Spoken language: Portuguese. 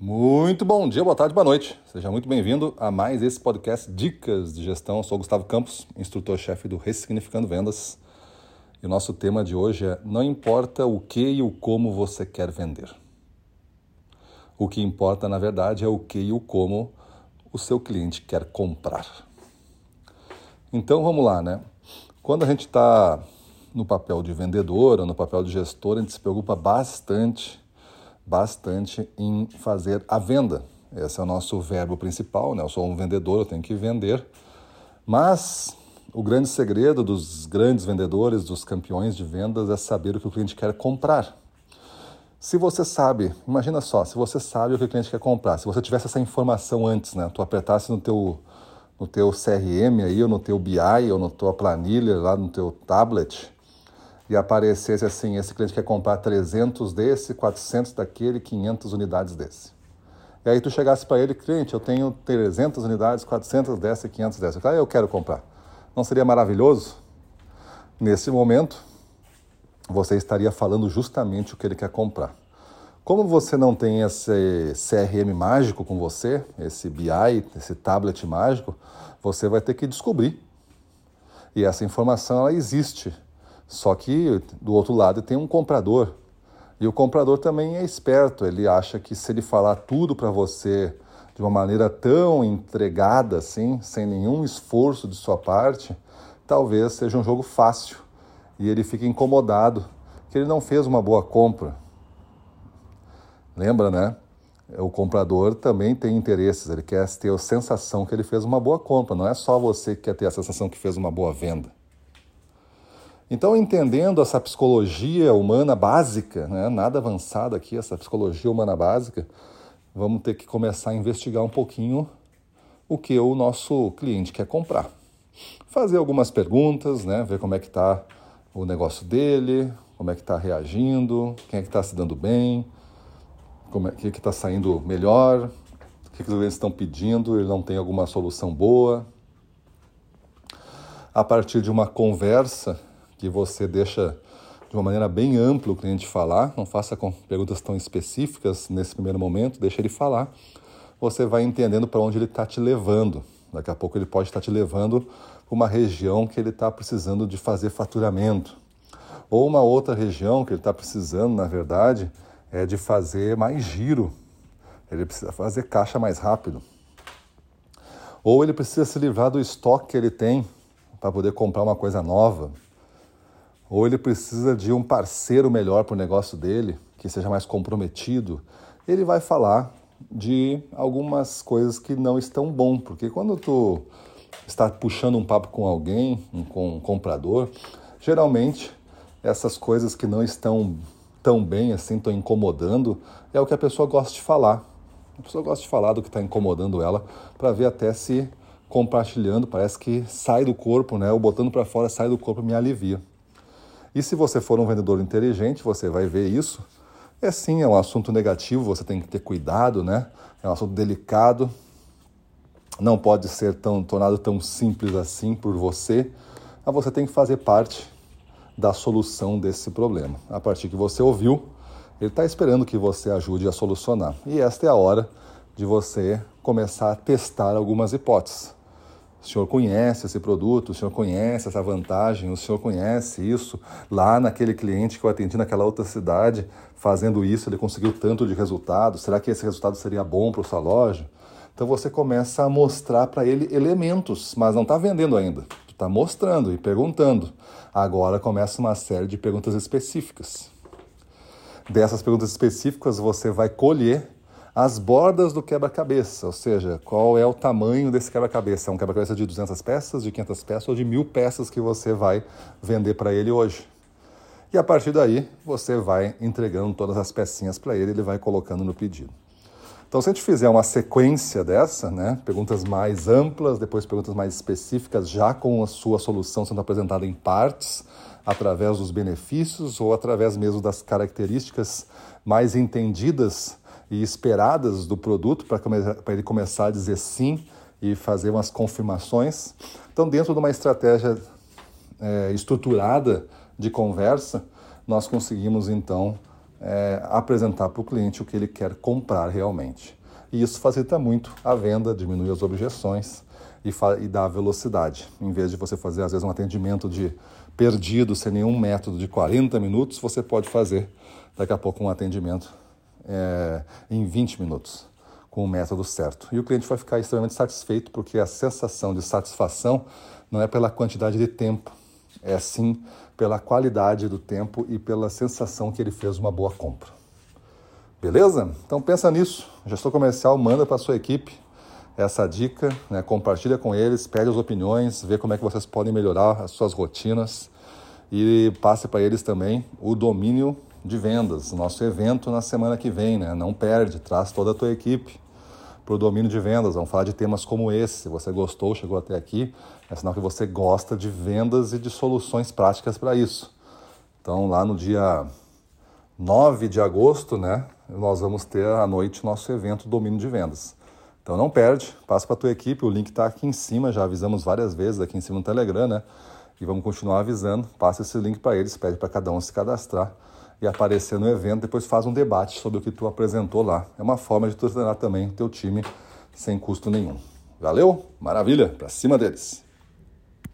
Muito bom dia, boa tarde, boa noite. Seja muito bem-vindo a mais esse podcast Dicas de Gestão. Eu sou Gustavo Campos, instrutor-chefe do Ressignificando Vendas. E o nosso tema de hoje é: não importa o que e o como você quer vender. O que importa, na verdade, é o que e o como o seu cliente quer comprar. Então vamos lá, né? Quando a gente está no papel de vendedor ou no papel de gestor, a gente se preocupa bastante, bastante em fazer a venda. Esse é o nosso verbo principal, né? Eu sou um vendedor, eu tenho que vender. Mas o grande segredo dos grandes vendedores, dos campeões de vendas, é saber o que o cliente quer comprar. Se você sabe, imagina só, se você sabe o que o cliente quer comprar, se você tivesse essa informação antes, né? Tu apertasse no teu, no teu CRM aí, ou no teu BI, ou na tua planilha lá no teu tablet, e aparecesse assim, esse cliente quer comprar 300 desse, 400 daquele, 500 unidades desse. E aí tu chegasse para ele, cliente, eu tenho 300 unidades, 400 dessa e 500 dessa. Ah, eu quero comprar. Não seria maravilhoso? Nesse momento, você estaria falando justamente o que ele quer comprar. Como você não tem esse CRM mágico com você, esse BI, esse tablet mágico, você vai ter que descobrir. E essa informação ela existe. Só que do outro lado tem um comprador. E o comprador também é esperto, ele acha que se ele falar tudo para você de uma maneira tão entregada assim, sem nenhum esforço de sua parte, talvez seja um jogo fácil e ele fica incomodado que ele não fez uma boa compra. Lembra, né? O comprador também tem interesses, ele quer ter a sensação que ele fez uma boa compra, não é só você que quer ter a sensação que fez uma boa venda. Então, entendendo essa psicologia humana básica, né? nada avançada aqui, essa psicologia humana básica, vamos ter que começar a investigar um pouquinho o que o nosso cliente quer comprar. Fazer algumas perguntas, né? ver como é que está o negócio dele, como é que está reagindo, quem é que está se dando bem, como é que está saindo melhor, o que, que os clientes estão pedindo, ele não tem alguma solução boa. A partir de uma conversa que você deixa de uma maneira bem ampla o cliente falar, não faça perguntas tão específicas nesse primeiro momento, deixa ele falar. Você vai entendendo para onde ele está te levando. Daqui a pouco ele pode estar tá te levando para uma região que ele está precisando de fazer faturamento. Ou uma outra região que ele está precisando, na verdade, é de fazer mais giro. Ele precisa fazer caixa mais rápido. Ou ele precisa se livrar do estoque que ele tem para poder comprar uma coisa nova. Ou ele precisa de um parceiro melhor para o negócio dele, que seja mais comprometido. Ele vai falar de algumas coisas que não estão bom, porque quando tu está puxando um papo com alguém, com um comprador, geralmente essas coisas que não estão tão bem assim, estão incomodando, é o que a pessoa gosta de falar. A pessoa gosta de falar do que está incomodando ela, para ver até se compartilhando, parece que sai do corpo, né? Ou botando para fora, sai do corpo, me alivia. E se você for um vendedor inteligente, você vai ver isso. É sim, é um assunto negativo, você tem que ter cuidado, né? É um assunto delicado, não pode ser tão, tornado tão simples assim por você, mas você tem que fazer parte da solução desse problema. A partir que você ouviu, ele está esperando que você ajude a solucionar. E esta é a hora de você começar a testar algumas hipóteses. O senhor conhece esse produto, o senhor conhece essa vantagem, o senhor conhece isso. Lá naquele cliente que eu atendi naquela outra cidade, fazendo isso, ele conseguiu tanto de resultado. Será que esse resultado seria bom para sua loja? Então você começa a mostrar para ele elementos, mas não está vendendo ainda está mostrando e perguntando. Agora começa uma série de perguntas específicas. Dessas perguntas específicas, você vai colher as bordas do quebra-cabeça, ou seja, qual é o tamanho desse quebra-cabeça. É um quebra-cabeça de 200 peças, de 500 peças ou de mil peças que você vai vender para ele hoje. E a partir daí, você vai entregando todas as pecinhas para ele, ele vai colocando no pedido. Então, se a gente fizer uma sequência dessa, né, perguntas mais amplas, depois perguntas mais específicas, já com a sua solução sendo apresentada em partes, através dos benefícios ou através mesmo das características mais entendidas e esperadas do produto, para ele começar a dizer sim e fazer umas confirmações. Então, dentro de uma estratégia é, estruturada de conversa, nós conseguimos então é, apresentar para o cliente o que ele quer comprar realmente. E isso facilita muito a venda, diminui as objeções e, e dá velocidade. Em vez de você fazer, às vezes, um atendimento de perdido, sem nenhum método de 40 minutos, você pode fazer daqui a pouco um atendimento é, em 20 minutos, com o método certo. E o cliente vai ficar extremamente satisfeito, porque a sensação de satisfação não é pela quantidade de tempo, é sim pela qualidade do tempo e pela sensação que ele fez uma boa compra. Beleza? Então pensa nisso. Gestor comercial manda para sua equipe essa dica, né? compartilha com eles, pede as opiniões, vê como é que vocês podem melhorar as suas rotinas e passe para eles também o domínio de vendas, nosso evento na semana que vem, né? Não perde, traz toda a tua equipe para o domínio de vendas. Vamos falar de temas como esse. Se você gostou, chegou até aqui, é sinal que você gosta de vendas e de soluções práticas para isso. Então, lá no dia 9 de agosto, né, nós vamos ter à noite nosso evento Domínio de Vendas. Então não perde, passa para a tua equipe, o link está aqui em cima, já avisamos várias vezes aqui em cima no Telegram, né? E vamos continuar avisando, passa esse link para eles, pede para cada um se cadastrar e aparecer no evento, depois faz um debate sobre o que tu apresentou lá. É uma forma de tu treinar também o teu time sem custo nenhum. Valeu? Maravilha, para cima deles.